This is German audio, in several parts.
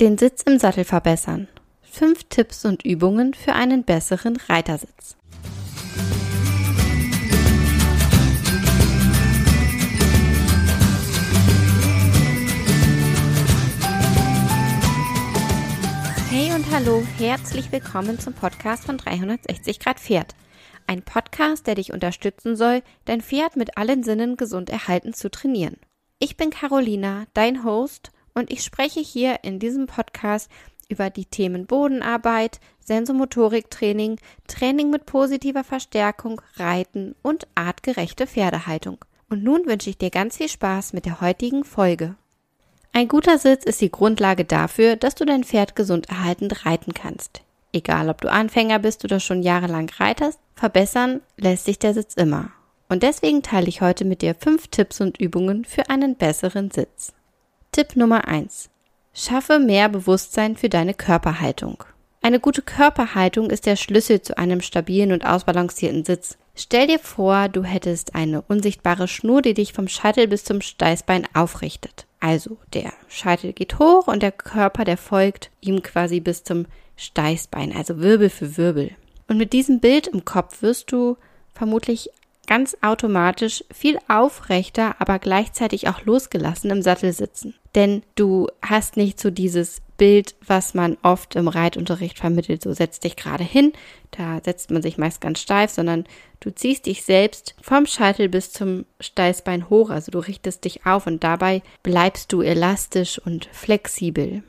Den Sitz im Sattel verbessern. Fünf Tipps und Übungen für einen besseren Reitersitz. Hey und hallo, herzlich willkommen zum Podcast von 360 Grad Pferd. Ein Podcast, der dich unterstützen soll, dein Pferd mit allen Sinnen gesund erhalten zu trainieren. Ich bin Carolina, dein Host, und ich spreche hier in diesem Podcast über die Themen Bodenarbeit, Sensomotoriktraining, Training mit positiver Verstärkung, Reiten und artgerechte Pferdehaltung. Und nun wünsche ich dir ganz viel Spaß mit der heutigen Folge. Ein guter Sitz ist die Grundlage dafür, dass du dein Pferd gesund erhaltend reiten kannst. Egal, ob du Anfänger bist oder schon jahrelang reitest, verbessern lässt sich der Sitz immer. Und deswegen teile ich heute mit dir fünf Tipps und Übungen für einen besseren Sitz. Tipp Nummer eins: Schaffe mehr Bewusstsein für deine Körperhaltung. Eine gute Körperhaltung ist der Schlüssel zu einem stabilen und ausbalancierten Sitz. Stell dir vor, du hättest eine unsichtbare Schnur, die dich vom Scheitel bis zum Steißbein aufrichtet. Also der Scheitel geht hoch und der Körper, der folgt ihm quasi bis zum Steißbein, also Wirbel für Wirbel. Und mit diesem Bild im Kopf wirst du vermutlich ganz automatisch viel aufrechter, aber gleichzeitig auch losgelassen im Sattel sitzen. Denn du hast nicht so dieses Bild, was man oft im Reitunterricht vermittelt, so setz dich gerade hin, da setzt man sich meist ganz steif, sondern du ziehst dich selbst vom Scheitel bis zum Steißbein hoch, also du richtest dich auf und dabei bleibst du elastisch und flexibel.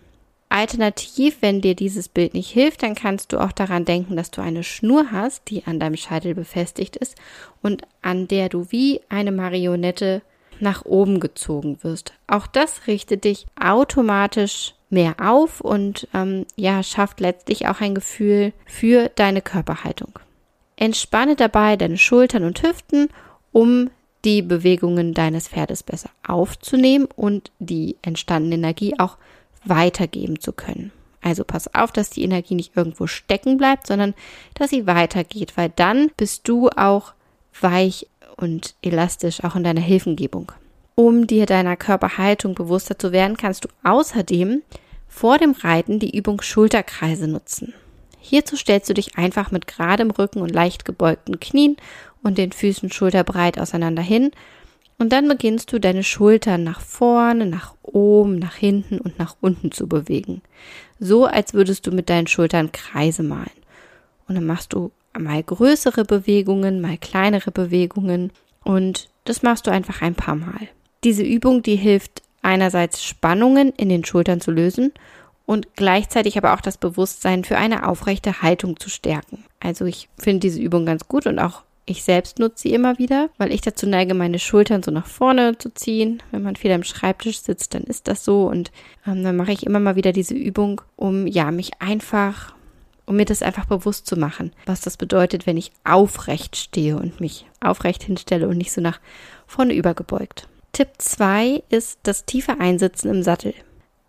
Alternativ, wenn dir dieses Bild nicht hilft, dann kannst du auch daran denken, dass du eine Schnur hast, die an deinem Scheitel befestigt ist und an der du wie eine Marionette nach oben gezogen wirst. Auch das richtet dich automatisch mehr auf und ähm, ja, schafft letztlich auch ein Gefühl für deine Körperhaltung. Entspanne dabei deine Schultern und Hüften, um die Bewegungen deines Pferdes besser aufzunehmen und die entstandene Energie auch weitergeben zu können. Also pass auf, dass die Energie nicht irgendwo stecken bleibt, sondern dass sie weitergeht, weil dann bist du auch weich und elastisch auch in deiner Hilfengebung. Um dir deiner Körperhaltung bewusster zu werden, kannst du außerdem vor dem Reiten die Übung Schulterkreise nutzen. Hierzu stellst du dich einfach mit geradem Rücken und leicht gebeugten Knien und den Füßen schulterbreit auseinander hin und dann beginnst du deine Schultern nach vorne, nach oben, nach hinten und nach unten zu bewegen. So als würdest du mit deinen Schultern Kreise malen. Und dann machst du mal größere Bewegungen, mal kleinere Bewegungen und das machst du einfach ein paar Mal. Diese Übung, die hilft einerseits Spannungen in den Schultern zu lösen und gleichzeitig aber auch das Bewusstsein für eine aufrechte Haltung zu stärken. Also ich finde diese Übung ganz gut und auch ich selbst nutze sie immer wieder, weil ich dazu neige, meine Schultern so nach vorne zu ziehen. Wenn man viel am Schreibtisch sitzt, dann ist das so. Und ähm, dann mache ich immer mal wieder diese Übung, um ja, mich einfach, um mir das einfach bewusst zu machen, was das bedeutet, wenn ich aufrecht stehe und mich aufrecht hinstelle und nicht so nach vorne übergebeugt. Tipp 2 ist das tiefe Einsitzen im Sattel.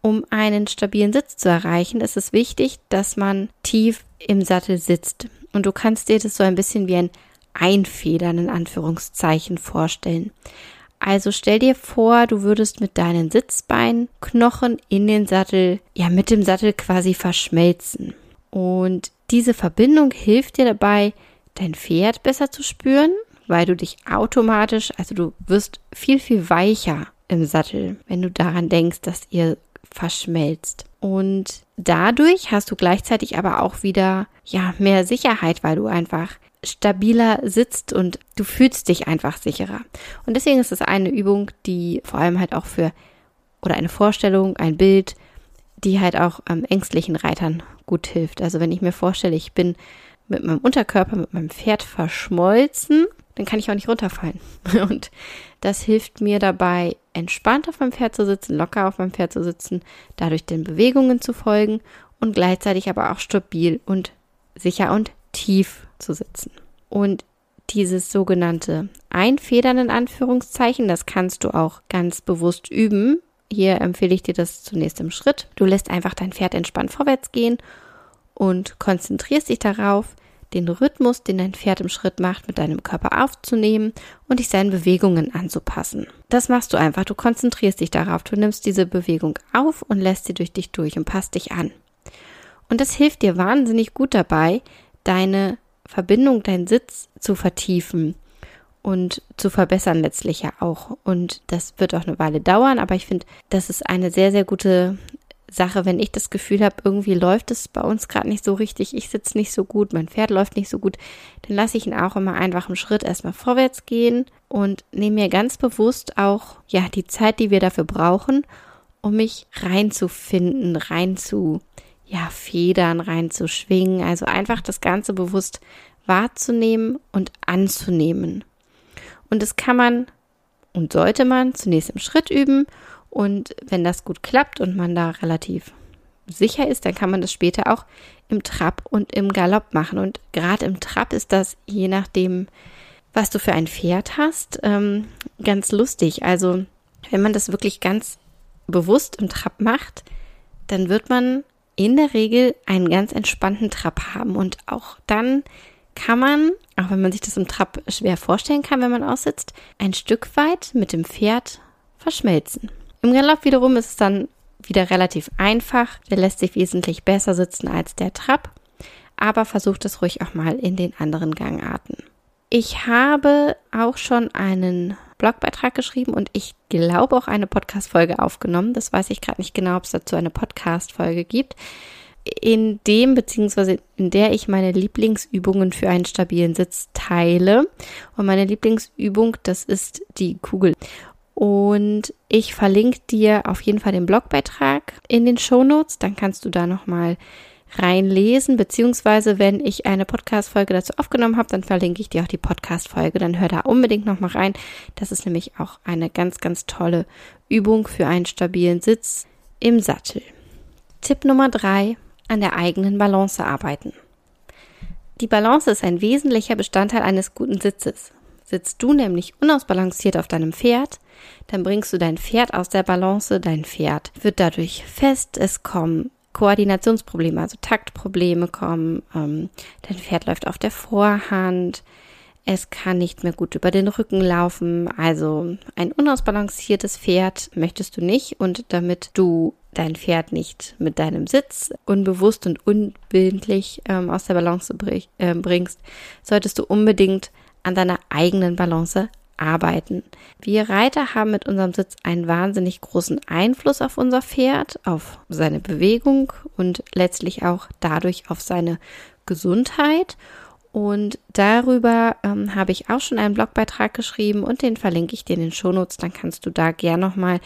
Um einen stabilen Sitz zu erreichen, ist es wichtig, dass man tief im Sattel sitzt. Und du kannst dir das so ein bisschen wie ein Einfedern in Anführungszeichen vorstellen. Also stell dir vor, du würdest mit deinen Sitzbeinknochen in den Sattel, ja, mit dem Sattel quasi verschmelzen. Und diese Verbindung hilft dir dabei, dein Pferd besser zu spüren, weil du dich automatisch, also du wirst viel, viel weicher im Sattel, wenn du daran denkst, dass ihr verschmelzt. Und dadurch hast du gleichzeitig aber auch wieder, ja, mehr Sicherheit, weil du einfach stabiler sitzt und du fühlst dich einfach sicherer. Und deswegen ist es eine Übung, die vor allem halt auch für oder eine Vorstellung, ein Bild, die halt auch ähm, ängstlichen Reitern gut hilft. Also wenn ich mir vorstelle, ich bin mit meinem Unterkörper, mit meinem Pferd verschmolzen, dann kann ich auch nicht runterfallen. Und das hilft mir dabei, entspannt auf meinem Pferd zu sitzen, locker auf meinem Pferd zu sitzen, dadurch den Bewegungen zu folgen und gleichzeitig aber auch stabil und sicher und tief zu sitzen. Und dieses sogenannte Einfedern in Anführungszeichen, das kannst du auch ganz bewusst üben. Hier empfehle ich dir das zunächst im Schritt. Du lässt einfach dein Pferd entspannt vorwärts gehen und konzentrierst dich darauf, den Rhythmus, den dein Pferd im Schritt macht, mit deinem Körper aufzunehmen und dich seinen Bewegungen anzupassen. Das machst du einfach. Du konzentrierst dich darauf. Du nimmst diese Bewegung auf und lässt sie durch dich durch und passt dich an. Und das hilft dir wahnsinnig gut dabei, deine Verbindung, deinen Sitz zu vertiefen und zu verbessern letztlich ja auch. Und das wird auch eine Weile dauern, aber ich finde, das ist eine sehr, sehr gute Sache, wenn ich das Gefühl habe, irgendwie läuft es bei uns gerade nicht so richtig, ich sitze nicht so gut, mein Pferd läuft nicht so gut, dann lasse ich ihn auch immer einfach im Schritt erstmal vorwärts gehen und nehme mir ganz bewusst auch, ja, die Zeit, die wir dafür brauchen, um mich reinzufinden, rein zu, ja, federn, reinzuschwingen, also einfach das Ganze bewusst wahrzunehmen und anzunehmen. Und das kann man und sollte man zunächst im Schritt üben und wenn das gut klappt und man da relativ sicher ist, dann kann man das später auch im Trab und im Galopp machen. Und gerade im Trab ist das, je nachdem, was du für ein Pferd hast, ähm, ganz lustig. Also wenn man das wirklich ganz bewusst im Trab macht, dann wird man in der Regel einen ganz entspannten Trab haben. Und auch dann kann man, auch wenn man sich das im Trab schwer vorstellen kann, wenn man aussitzt, ein Stück weit mit dem Pferd verschmelzen. Im Galopp wiederum ist es dann wieder relativ einfach. Der lässt sich wesentlich besser sitzen als der Trab, aber versucht es ruhig auch mal in den anderen Gangarten. Ich habe auch schon einen Blogbeitrag geschrieben und ich glaube auch eine Podcast-Folge aufgenommen. Das weiß ich gerade nicht genau, ob es dazu eine Podcast-Folge gibt. In dem beziehungsweise in der ich meine Lieblingsübungen für einen stabilen Sitz teile. Und meine Lieblingsübung, das ist die Kugel. Und ich verlinke dir auf jeden Fall den Blogbeitrag in den Show Notes. Dann kannst du da nochmal reinlesen, beziehungsweise wenn ich eine Podcast-Folge dazu aufgenommen habe, dann verlinke ich dir auch die Podcast-Folge. Dann hör da unbedingt nochmal rein. Das ist nämlich auch eine ganz, ganz tolle Übung für einen stabilen Sitz im Sattel. Tipp Nummer drei, an der eigenen Balance arbeiten. Die Balance ist ein wesentlicher Bestandteil eines guten Sitzes. Sitzt du nämlich unausbalanciert auf deinem Pferd, dann bringst du dein Pferd aus der Balance, dein Pferd wird dadurch fest, es kommen Koordinationsprobleme, also Taktprobleme kommen, ähm, dein Pferd läuft auf der Vorhand, es kann nicht mehr gut über den Rücken laufen, also ein unausbalanciertes Pferd möchtest du nicht. Und damit du dein Pferd nicht mit deinem Sitz unbewusst und unwillentlich ähm, aus der Balance äh, bringst, solltest du unbedingt an deiner eigenen Balance arbeiten. Wir Reiter haben mit unserem Sitz einen wahnsinnig großen Einfluss auf unser Pferd, auf seine Bewegung und letztlich auch dadurch auf seine Gesundheit. Und darüber ähm, habe ich auch schon einen Blogbeitrag geschrieben und den verlinke ich dir in den Shownotes. Dann kannst du da gern nochmal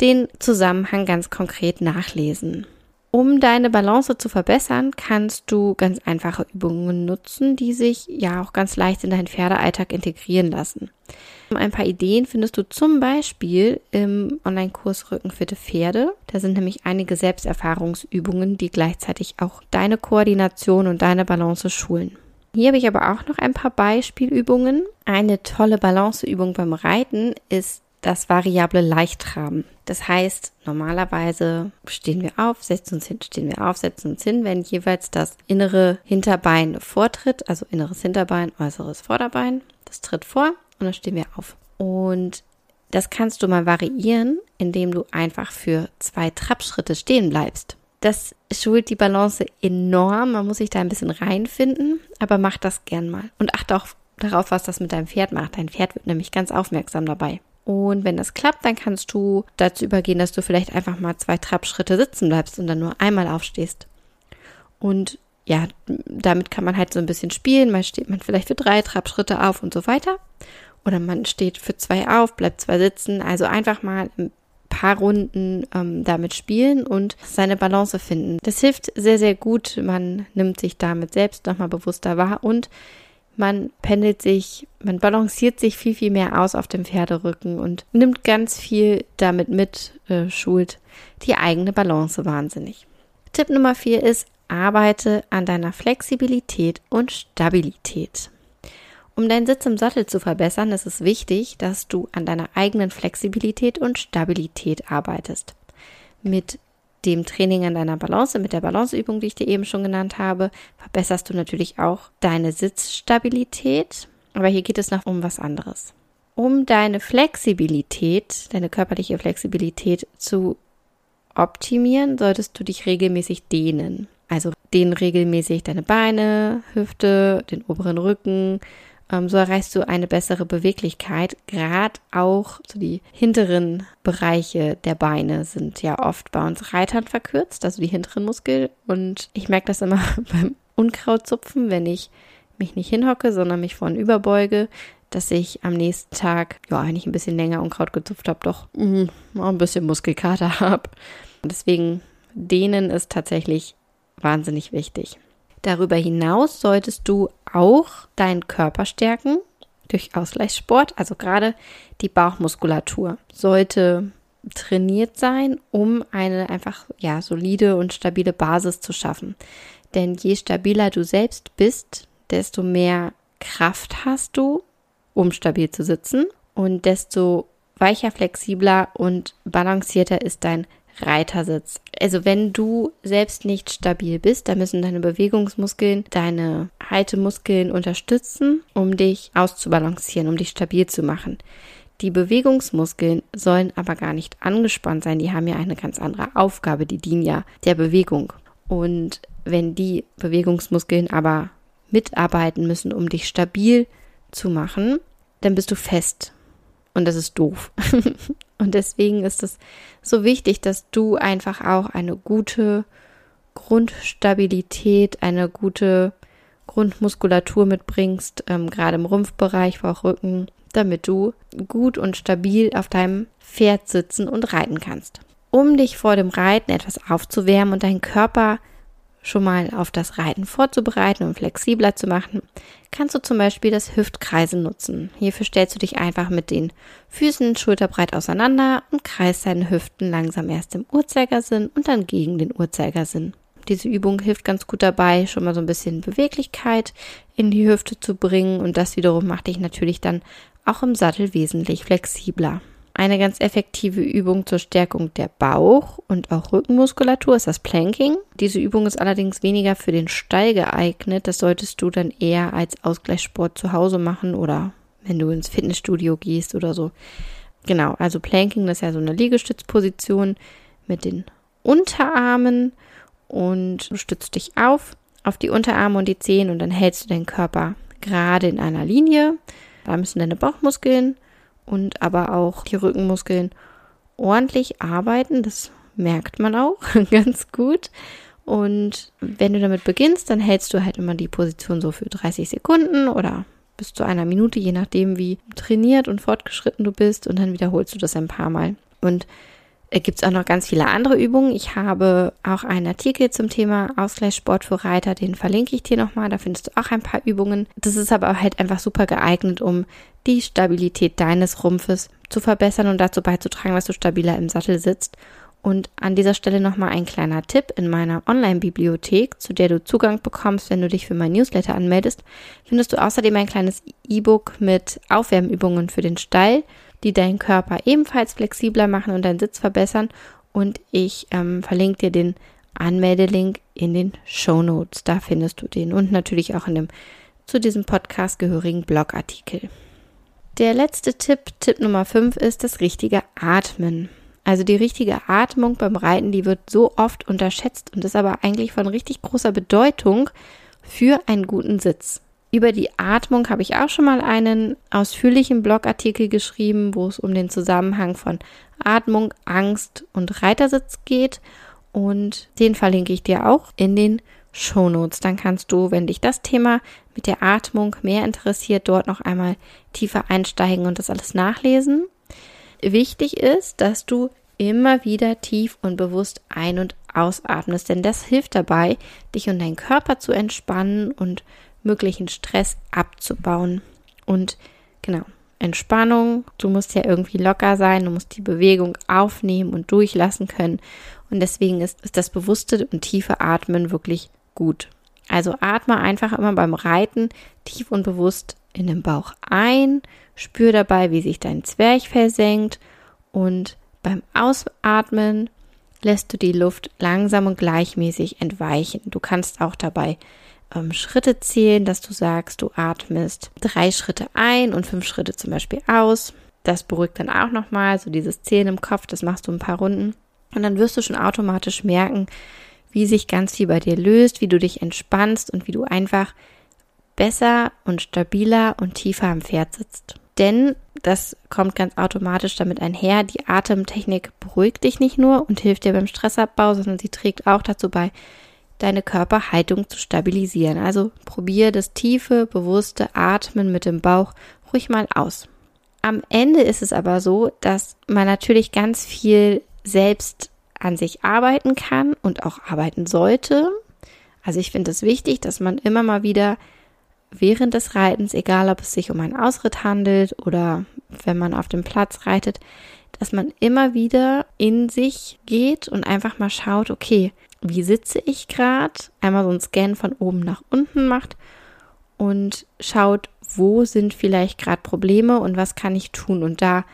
den Zusammenhang ganz konkret nachlesen. Um deine Balance zu verbessern, kannst du ganz einfache Übungen nutzen, die sich ja auch ganz leicht in deinen Pferdealltag integrieren lassen. Ein paar Ideen findest du zum Beispiel im Online-Kurs Rückenfitte Pferde. Da sind nämlich einige Selbsterfahrungsübungen, die gleichzeitig auch deine Koordination und deine Balance schulen. Hier habe ich aber auch noch ein paar Beispielübungen. Eine tolle Balanceübung beim Reiten ist das variable Leichttraben. Das heißt, normalerweise stehen wir auf, setzen uns hin, stehen wir auf, setzen uns hin, wenn jeweils das innere Hinterbein vortritt, also inneres Hinterbein, äußeres Vorderbein, das tritt vor und dann stehen wir auf. Und das kannst du mal variieren, indem du einfach für zwei Trabschritte stehen bleibst. Das schult die Balance enorm. Man muss sich da ein bisschen reinfinden, aber mach das gern mal. Und achte auch darauf, was das mit deinem Pferd macht. Dein Pferd wird nämlich ganz aufmerksam dabei. Und wenn das klappt, dann kannst du dazu übergehen, dass du vielleicht einfach mal zwei Trabschritte sitzen bleibst und dann nur einmal aufstehst. Und ja, damit kann man halt so ein bisschen spielen. Mal steht man vielleicht für drei Trabschritte auf und so weiter. Oder man steht für zwei auf, bleibt zwei sitzen. Also einfach mal ein paar Runden ähm, damit spielen und seine Balance finden. Das hilft sehr, sehr gut. Man nimmt sich damit selbst nochmal bewusster wahr und man pendelt sich, man balanciert sich viel, viel mehr aus auf dem Pferderücken und nimmt ganz viel damit mit, äh, schult die eigene Balance wahnsinnig. Tipp Nummer vier ist, arbeite an deiner Flexibilität und Stabilität. Um deinen Sitz im Sattel zu verbessern, ist es wichtig, dass du an deiner eigenen Flexibilität und Stabilität arbeitest. Mit dem Training an deiner Balance, mit der Balanceübung, die ich dir eben schon genannt habe, verbesserst du natürlich auch deine Sitzstabilität. Aber hier geht es noch um was anderes. Um deine Flexibilität, deine körperliche Flexibilität zu optimieren, solltest du dich regelmäßig dehnen. Also dehnen regelmäßig deine Beine, Hüfte, den oberen Rücken, so erreichst du eine bessere Beweglichkeit. Gerade auch so die hinteren Bereiche der Beine sind ja oft bei uns Reitern verkürzt, also die hinteren Muskeln. Und ich merke das immer beim Unkrautzupfen, wenn ich mich nicht hinhocke, sondern mich vorn überbeuge, dass ich am nächsten Tag, ja, wenn ich ein bisschen länger Unkraut gezupft habe, doch mh, ein bisschen Muskelkater habe. Deswegen dehnen ist tatsächlich wahnsinnig wichtig. Darüber hinaus solltest du auch deinen Körper stärken durch Ausgleichssport. Also gerade die Bauchmuskulatur sollte trainiert sein, um eine einfach ja solide und stabile Basis zu schaffen. Denn je stabiler du selbst bist, desto mehr Kraft hast du, um stabil zu sitzen und desto weicher, flexibler und balancierter ist dein Reitersitz. Also wenn du selbst nicht stabil bist, dann müssen deine Bewegungsmuskeln, deine Haltemuskeln unterstützen, um dich auszubalancieren, um dich stabil zu machen. Die Bewegungsmuskeln sollen aber gar nicht angespannt sein, die haben ja eine ganz andere Aufgabe, die dienen ja der Bewegung. Und wenn die Bewegungsmuskeln aber mitarbeiten müssen, um dich stabil zu machen, dann bist du fest und das ist doof. und deswegen ist es so wichtig, dass du einfach auch eine gute Grundstabilität, eine gute Grundmuskulatur mitbringst, ähm, gerade im Rumpfbereich, Rücken, damit du gut und stabil auf deinem Pferd sitzen und reiten kannst. Um dich vor dem Reiten etwas aufzuwärmen und deinen Körper schon mal auf das Reiten vorzubereiten und flexibler zu machen, kannst du zum Beispiel das Hüftkreisen nutzen. Hierfür stellst du dich einfach mit den Füßen schulterbreit auseinander und kreist deine Hüften langsam erst im Uhrzeigersinn und dann gegen den Uhrzeigersinn. Diese Übung hilft ganz gut dabei, schon mal so ein bisschen Beweglichkeit in die Hüfte zu bringen und das wiederum macht dich natürlich dann auch im Sattel wesentlich flexibler. Eine ganz effektive Übung zur Stärkung der Bauch- und auch Rückenmuskulatur ist das Planking. Diese Übung ist allerdings weniger für den Stall geeignet. Das solltest du dann eher als Ausgleichssport zu Hause machen oder wenn du ins Fitnessstudio gehst oder so. Genau, also Planking das ist ja so eine Liegestützposition mit den Unterarmen und du stützt dich auf auf die Unterarme und die Zehen und dann hältst du deinen Körper gerade in einer Linie. Da müssen deine Bauchmuskeln und aber auch die Rückenmuskeln ordentlich arbeiten. Das merkt man auch ganz gut. Und wenn du damit beginnst, dann hältst du halt immer die Position so für 30 Sekunden oder bis zu einer Minute, je nachdem, wie trainiert und fortgeschritten du bist. Und dann wiederholst du das ein paar Mal. Und gibt es auch noch ganz viele andere Übungen. Ich habe auch einen Artikel zum Thema Ausgleichssport für Reiter, den verlinke ich dir nochmal. Da findest du auch ein paar Übungen. Das ist aber halt einfach super geeignet, um die Stabilität deines Rumpfes zu verbessern und dazu beizutragen, dass du stabiler im Sattel sitzt. Und an dieser Stelle nochmal ein kleiner Tipp in meiner Online-Bibliothek, zu der du Zugang bekommst, wenn du dich für mein Newsletter anmeldest, findest du außerdem ein kleines E-Book mit Aufwärmübungen für den Stall die deinen Körper ebenfalls flexibler machen und deinen Sitz verbessern. Und ich ähm, verlinke dir den Anmeldelink in den Show Notes. Da findest du den und natürlich auch in dem zu diesem Podcast gehörigen Blogartikel. Der letzte Tipp, Tipp Nummer 5, ist das richtige Atmen. Also die richtige Atmung beim Reiten, die wird so oft unterschätzt und ist aber eigentlich von richtig großer Bedeutung für einen guten Sitz. Über die Atmung habe ich auch schon mal einen ausführlichen Blogartikel geschrieben, wo es um den Zusammenhang von Atmung, Angst und Reitersitz geht. Und den verlinke ich dir auch in den Show Notes. Dann kannst du, wenn dich das Thema mit der Atmung mehr interessiert, dort noch einmal tiefer einsteigen und das alles nachlesen. Wichtig ist, dass du immer wieder tief und bewusst ein- und ausatmest, denn das hilft dabei, dich und deinen Körper zu entspannen und möglichen Stress abzubauen. Und genau, Entspannung, du musst ja irgendwie locker sein, du musst die Bewegung aufnehmen und durchlassen können. Und deswegen ist, ist das bewusste und tiefe Atmen wirklich gut. Also atme einfach immer beim Reiten tief und bewusst in den Bauch ein, spür dabei, wie sich dein Zwerchfell senkt und beim Ausatmen lässt du die Luft langsam und gleichmäßig entweichen. Du kannst auch dabei ähm, Schritte zählen, dass du sagst, du atmest drei Schritte ein und fünf Schritte zum Beispiel aus. Das beruhigt dann auch nochmal, so dieses Zählen im Kopf, das machst du ein paar Runden. Und dann wirst du schon automatisch merken, wie sich ganz viel bei dir löst, wie du dich entspannst und wie du einfach besser und stabiler und tiefer am Pferd sitzt. Denn das kommt ganz automatisch damit einher. Die Atemtechnik beruhigt dich nicht nur und hilft dir beim Stressabbau, sondern sie trägt auch dazu bei, deine Körperhaltung zu stabilisieren. Also probier das tiefe, bewusste Atmen mit dem Bauch ruhig mal aus. Am Ende ist es aber so, dass man natürlich ganz viel selbst an sich arbeiten kann und auch arbeiten sollte. Also ich finde es wichtig, dass man immer mal wieder während des Reitens, egal ob es sich um einen Ausritt handelt oder wenn man auf dem Platz reitet, dass man immer wieder in sich geht und einfach mal schaut, okay, wie sitze ich gerade? Einmal so ein Scan von oben nach unten macht und schaut, wo sind vielleicht gerade Probleme und was kann ich tun. Und da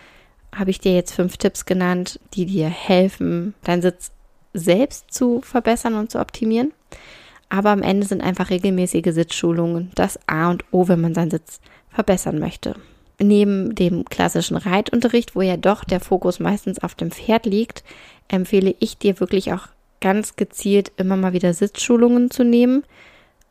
habe ich dir jetzt fünf Tipps genannt, die dir helfen, deinen Sitz selbst zu verbessern und zu optimieren. Aber am Ende sind einfach regelmäßige Sitzschulungen das A und O, wenn man seinen Sitz verbessern möchte. Neben dem klassischen Reitunterricht, wo ja doch der Fokus meistens auf dem Pferd liegt, empfehle ich dir wirklich auch ganz gezielt immer mal wieder Sitzschulungen zu nehmen.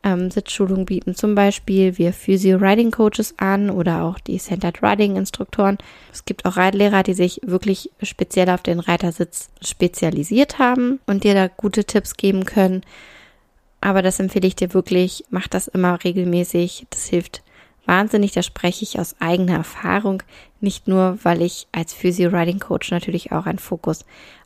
Ähm, Sitzschulungen bieten zum Beispiel wir Physio Riding Coaches an oder auch die Centered Riding Instruktoren. Es gibt auch Reitlehrer, die sich wirklich speziell auf den Reitersitz spezialisiert haben und dir da gute Tipps geben können. Aber das empfehle ich dir wirklich. Mach das immer regelmäßig. Das hilft wahnsinnig. Da spreche ich aus eigener Erfahrung. Nicht nur, weil ich als Physio Riding Coach natürlich auch einen Fokus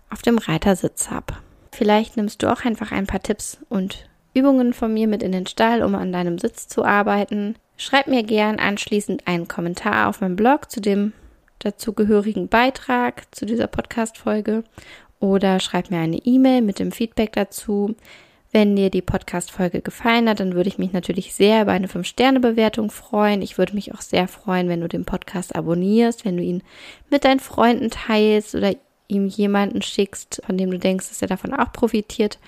auf dem Reitersitz habe. Vielleicht nimmst du auch einfach ein paar Tipps und Übungen von mir mit in den Stall, um an deinem Sitz zu arbeiten. Schreib mir gern anschließend einen Kommentar auf meinem Blog zu dem dazugehörigen Beitrag zu dieser Podcast-Folge oder schreib mir eine E-Mail mit dem Feedback dazu. Wenn dir die Podcast-Folge gefallen hat, dann würde ich mich natürlich sehr über eine 5-Sterne-Bewertung freuen. Ich würde mich auch sehr freuen, wenn du den Podcast abonnierst, wenn du ihn mit deinen Freunden teilst oder ihm jemanden schickst, von dem du denkst, dass er davon auch profitiert.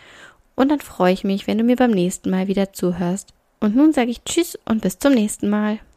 Und dann freue ich mich, wenn du mir beim nächsten Mal wieder zuhörst. Und nun sage ich Tschüss und bis zum nächsten Mal.